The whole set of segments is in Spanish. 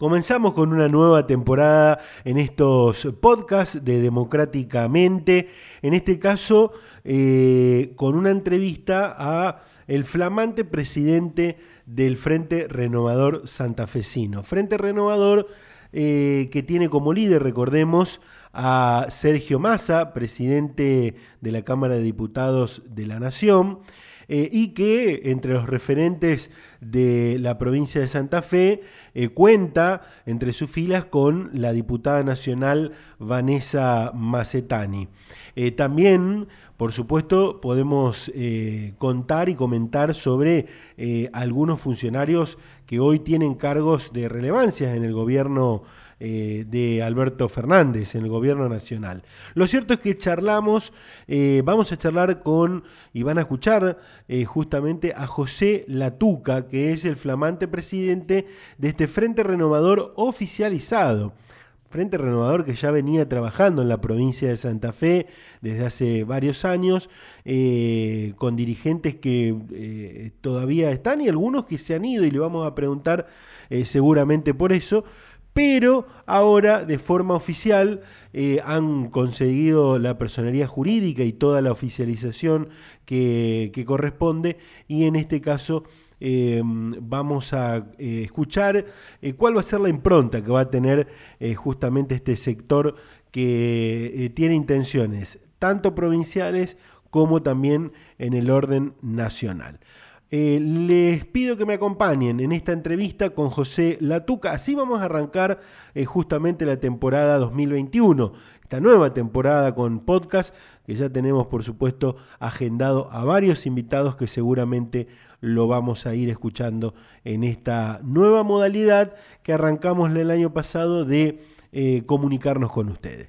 Comenzamos con una nueva temporada en estos podcasts de Democráticamente, en este caso eh, con una entrevista a el flamante presidente del Frente Renovador Santafesino. Frente Renovador eh, que tiene como líder, recordemos, a Sergio Massa, presidente de la Cámara de Diputados de la Nación, eh, y que entre los referentes de la provincia de Santa Fe eh, cuenta entre sus filas con la diputada nacional Vanessa Macetani. Eh, también, por supuesto, podemos contar y comentar sobre algunos funcionarios que hoy tienen cargos de relevancia en el gobierno eh, de Alberto Fernández en el gobierno nacional. Lo cierto es que charlamos, eh, vamos a charlar con, y van a escuchar eh, justamente a José Latuca, que es el flamante presidente de este Frente Renovador oficializado. Frente Renovador que ya venía trabajando en la provincia de Santa Fe desde hace varios años, con dirigentes que todavía están y algunos que se han ido y le vamos a preguntar seguramente por eso, pero ahora de forma oficial eh, han conseguido la personería jurídica y toda la oficialización que, corresponde y en este caso eh, vamos a eh, escuchar cuál va a ser la impronta que va a tener justamente este sector que tiene intenciones tanto provinciales como también en el orden nacional. Eh, les pido que me acompañen en esta entrevista con José Latuca. Así vamos a arrancar eh, justamente la temporada 2021, esta nueva temporada con podcast, que ya tenemos por supuesto agendado a varios invitados que seguramente lo vamos a ir escuchando en esta nueva modalidad que arrancamos el año pasado de eh, comunicarnos con ustedes.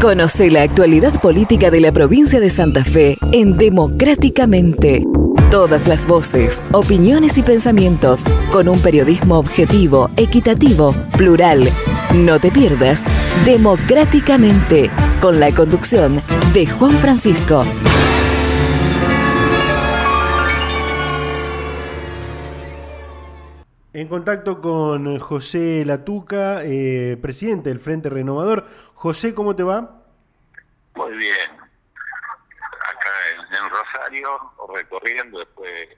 Conoce la actualidad política de la provincia de Santa Fe en Democráticamente. Todas las voces, opiniones y pensamientos con un periodismo objetivo, equitativo, plural. No te pierdas Democráticamente con la conducción de Juan Francisco. En contacto con José Latuca, eh, presidente del Frente Renovador. José, ¿cómo te va? Muy bien o recorriendo, después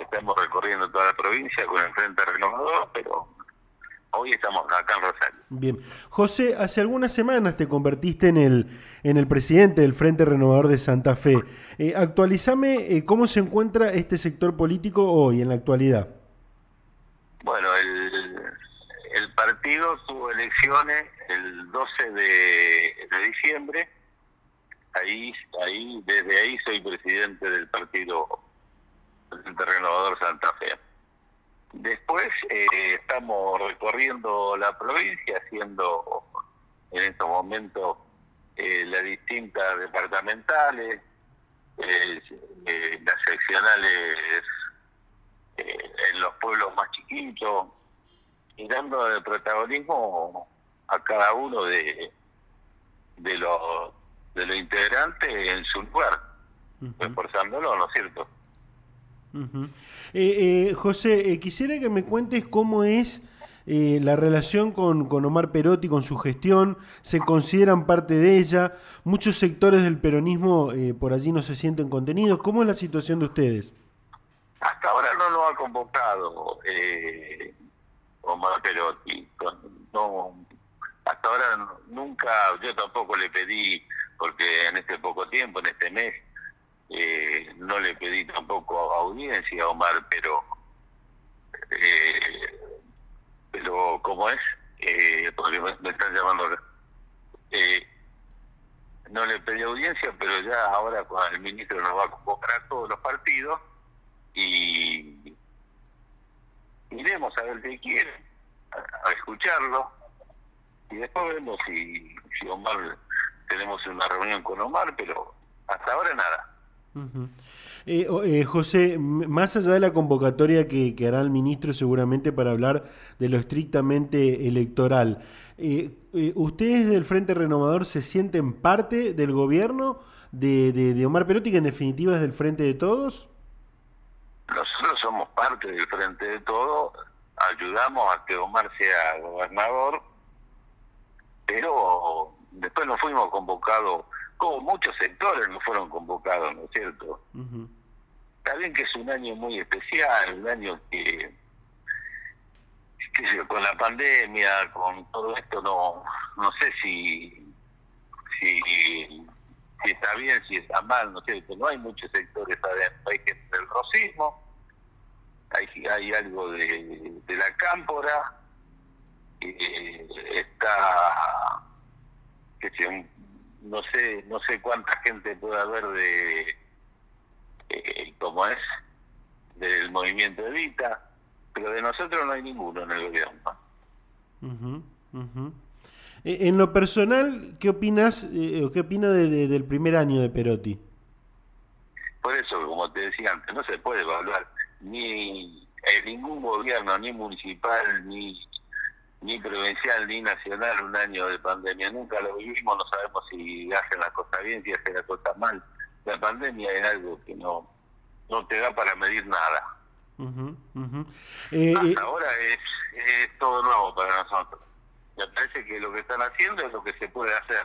estamos recorriendo toda la provincia con el Frente Renovador, pero hoy estamos acá en Rosario. Bien. José, hace algunas semanas te convertiste en el, en el presidente del Frente Renovador de Santa Fe. Eh, actualizame eh, cómo se encuentra este sector político hoy, en la actualidad. Bueno, el, el partido tuvo elecciones el 12 de, de diciembre ahí, ahí, desde ahí soy presidente del partido Presidente Renovador Santa Fe. Después eh, estamos recorriendo la provincia, haciendo en estos momentos eh, las distintas departamentales, eh, las seccionales en los pueblos más chiquitos, y dando el protagonismo a cada uno de, de los de los integrantes en su lugar, reforzándolo, ¿no es cierto? Eh, eh, José, eh, quisiera que me cuentes cómo es la relación con, con, Omar Perotti, con su gestión, se consideran parte de ella, muchos sectores del peronismo por allí no se sienten contenidos, ¿cómo es la situación de ustedes? Hasta ahora no lo ha convocado Omar Perotti, no, hasta ahora nunca, yo tampoco le pedí porque en este poco tiempo, en este mes, eh, no le pedí tampoco audiencia a Omar, pero eh, pero como es, eh, porque me, están llamando eh, no le pedí audiencia, pero ya ahora con el ministro nos va a convocar a todos los partidos y iremos a ver qué quiere, a, escucharlo y después vemos si, si Omar tenemos una reunión con Omar, pero hasta ahora nada. Eh, eh, José, más allá de la convocatoria que, hará el ministro seguramente para hablar de lo estrictamente electoral, eh, ¿ustedes del Frente Renovador se sienten parte del gobierno de, de, Omar Perotti, que en definitiva es del Frente de Todos? Nosotros somos parte del Frente de Todos, ayudamos a que Omar sea gobernador, pero después no fuimos convocados, como muchos sectores no fueron convocados, ¿no es cierto? Está bien que es un año muy especial, un año que, con la pandemia, con todo esto, no no sé si, si, si está bien, si está mal, ¿no es cierto? No hay muchos sectores adentro, hay gente del rosismo, hay, hay algo de, de la cámpora, eh, está que no sé no sé cuánta gente puede haber de eh, como es del movimiento Evita pero de nosotros no hay ninguno en el gobierno. Eh, en lo personal qué opinas eh, o qué opina de, del primer año de Perotti por eso como te decía antes no se puede evaluar ni en ningún gobierno ni municipal ni ni provincial ni nacional un año de pandemia. Nunca lo vivimos, no sabemos si hacen la cosa bien, si hacen la cosa mal. La pandemia es algo que no, no te da para medir nada. Eh, Hasta eh, ahora es, es todo nuevo para nosotros. Me parece que lo que están haciendo es lo que se puede hacer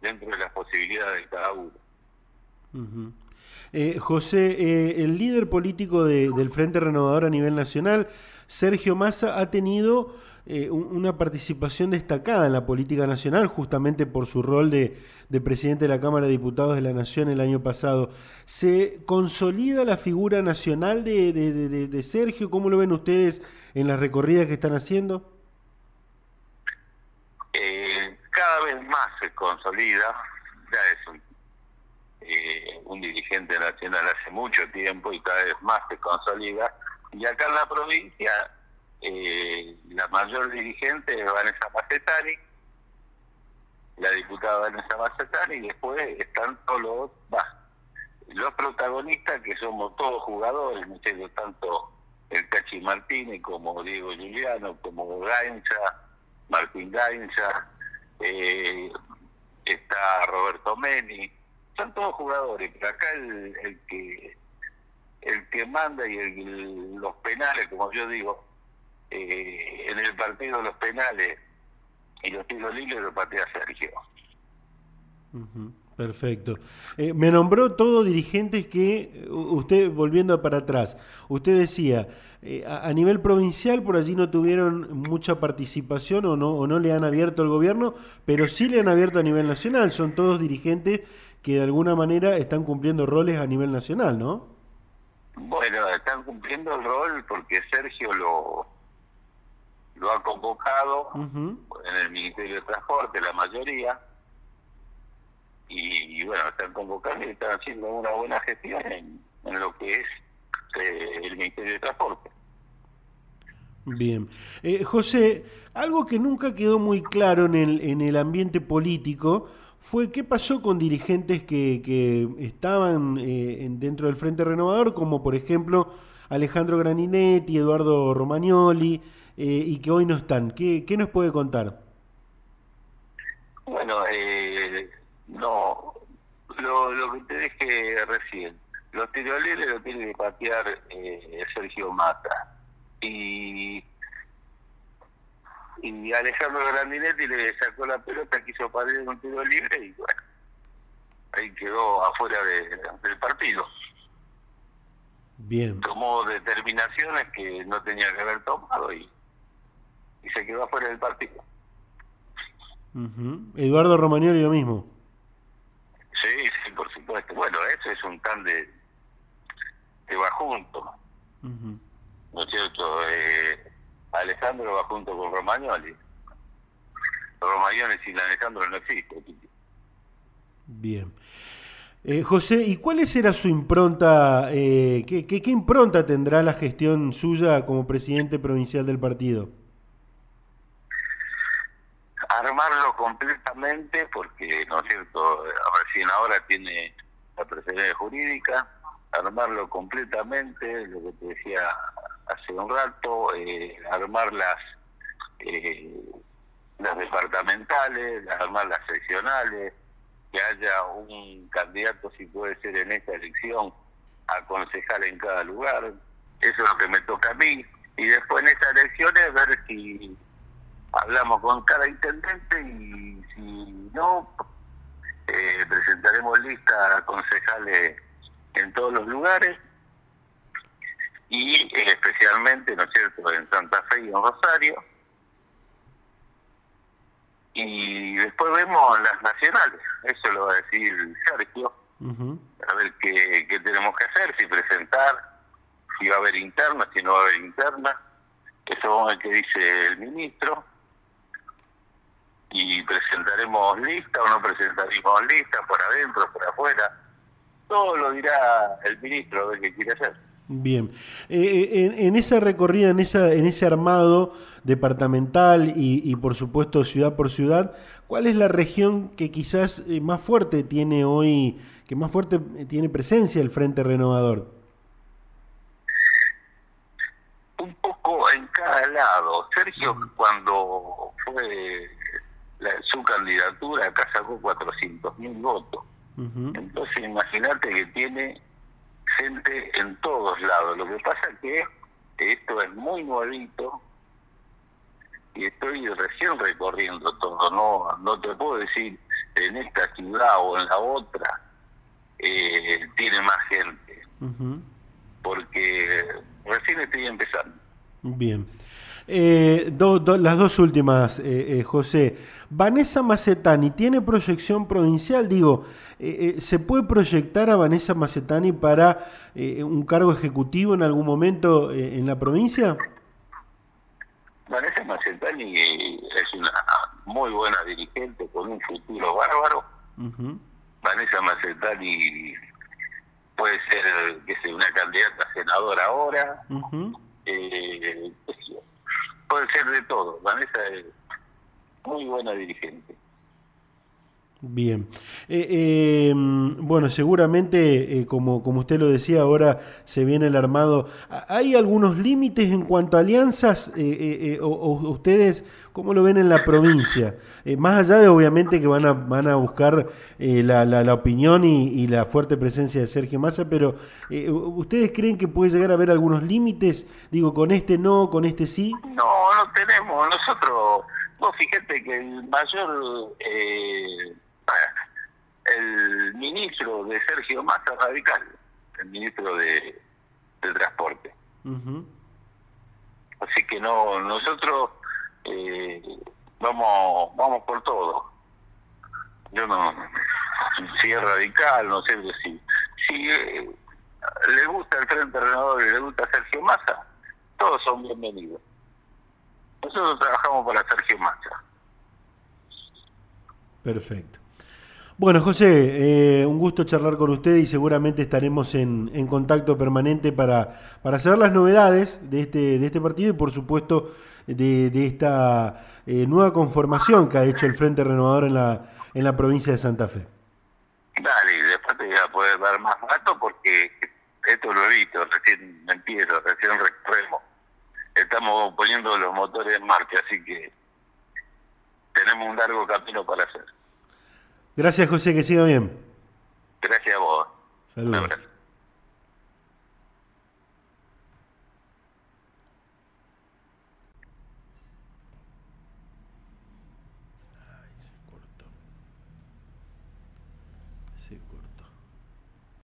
dentro de las posibilidades de cada uno. Eh, José, eh, el líder político del Frente Renovador a nivel nacional, Sergio Massa, ha tenido eh, una participación destacada en la política nacional, justamente por su rol de, presidente de la Cámara de Diputados de la Nación el año pasado. ¿Se consolida la figura nacional de, de Sergio? ¿Cómo lo ven ustedes en las recorridas que están haciendo? cada vez más se consolida, ya es un un dirigente nacional hace mucho tiempo y cada vez más se consolida. Y acá en la provincia, eh, la mayor dirigente es Vanessa Macetani, la diputada Vanessa Macetani, y después están todos los, los protagonistas que somos todos jugadores, tanto el Cachi Martínez como Diego Juliano, como Gainza, Martín Gainza, eh, está Roberto Meni, son todos jugadores, pero acá el, el que el que manda y el, los penales, como yo digo, eh, en el partido los penales y los tiros libres lo patea Sergio. Perfecto. Eh, me nombró todo dirigentes que, usted volviendo para atrás, usted decía, eh, a, nivel provincial por allí no tuvieron mucha participación o no, o no le han abierto al gobierno, pero sí le han abierto a nivel nacional. Son todos dirigentes que de alguna manera están cumpliendo roles a nivel nacional, ¿no? Bueno, están cumpliendo el rol porque Sergio lo, lo ha convocado en el Ministerio de Transporte, la mayoría, y, bueno, están convocando y están haciendo una buena gestión en, lo que es eh, el Ministerio de Transporte. Bien. Eh, José, algo que nunca quedó muy claro en el, en el ambiente político fue qué pasó con dirigentes que, que estaban eh, dentro del Frente Renovador, como por ejemplo Alejandro Graninetti, Eduardo Romagnoli, eh, y que hoy no están. ¿Qué, qué nos puede contar? Bueno, eh, no, lo, lo que te dije recién, los tiros lo tiene que patear Sergio Mata. Y y Alejandro Grandinetti le sacó la pelota, quiso parar un tiro libre y bueno, ahí quedó afuera del partido. Bien. Tomó determinaciones que no tenía que haber tomado y, y se quedó afuera del partido. Eduardo Romagnoli lo mismo. Sí, sí, por supuesto. Bueno, ese es un tan de, que va junto. ¿No es cierto? Eh, Alejandro va junto con Romagnoli. Romagnoli sin Alejandro no existe. Bien. Eh, José, ¿y cuál será su impronta? Eh, ¿qué, qué, impronta tendrá la gestión suya como presidente provincial del partido? Armarlo completamente, porque, ¿no es cierto?, recién ahora tiene la presidencia jurídica, armarlo completamente, lo que te decía hace un rato, eh, armar las, eh, las departamentales, armar las seccionales, que haya un candidato, si puede ser en esta elección, a concejal en cada lugar. Eso es lo que me toca a mí. y después en esas elecciones ver si hablamos con cada intendente y si no, presentaremos lista concejales en todos los lugares y eh, especialmente, ¿no es cierto?, en Santa Fe y en Rosario. Y después vemos las nacionales, eso lo va a decir Sergio, a ver qué, qué tenemos que hacer, si presentar, si va a haber interna, si no va a haber interna, eso es lo que dice el ministro, y presentaremos lista o no presentaremos lista, por adentro, por afuera, todo lo dirá el ministro de qué quiere hacer. Bien, eh, eh, en, esa recorrida, en, esa, en ese armado departamental y, y, por supuesto ciudad por ciudad, ¿cuál es la región que quizás eh, más fuerte tiene hoy, que más fuerte tiene presencia el Frente Renovador? Un poco en cada lado. Sergio, cuando fue la, su candidatura, acá sacó 400 mil votos. Entonces, imagínate que tiene gente en todos lados. Lo que pasa es que esto es muy nuevito y estoy recién recorriendo todo. No, no te puedo decir en esta ciudad o en la otra eh, tiene más gente, porque recién estoy empezando. Bien. Eh, las dos últimas, eh, eh, José. Vanessa Macetani, ¿tiene proyección provincial? Digo, ¿se puede proyectar a Vanessa Macetani para un cargo ejecutivo en algún momento en la provincia? Vanessa Macetani es una muy buena dirigente con un futuro bárbaro. Vanessa Macetani puede ser que sea una candidata a senadora ahora puede ser de todo. Vanessa es muy buena dirigente. Bien. Eh, eh, bueno, seguramente, eh, como, como usted lo decía, ahora se viene el armado. ¿Hay algunos límites en cuanto a alianzas? O, ustedes cómo lo ven en la provincia? más allá de, obviamente, que van a, van a buscar la, la, opinión y, la fuerte presencia de Sergio Massa, pero ¿ustedes creen que puede llegar a haber algunos límites? Digo, con este no, con este sí. No, no tenemos. Nosotros, vos fíjate que el mayor ministro de Sergio Massa radical, el ministro de, Transporte. Así que no, nosotros eh, vamos vamos por todo. Yo no, si es radical, no sé si, si eh, le gusta el Frente Renovador y le gusta Sergio Massa, todos son bienvenidos. Nosotros trabajamos para Sergio Massa. Perfecto. Bueno, José, eh, un gusto charlar con usted y seguramente estaremos en, en contacto permanente para, para, saber las novedades de este, de este partido y, por supuesto, de, de esta eh, nueva conformación que ha hecho el Frente Renovador en la, en la provincia de Santa Fe. Dale, y después te voy a poder dar más rato porque esto lo he visto, recién empiezo, recién recorremos. Estamos poniendo los motores en marcha, así que tenemos un largo camino para hacer. Gracias, José, que siga bien. Gracias a vos. Saludos.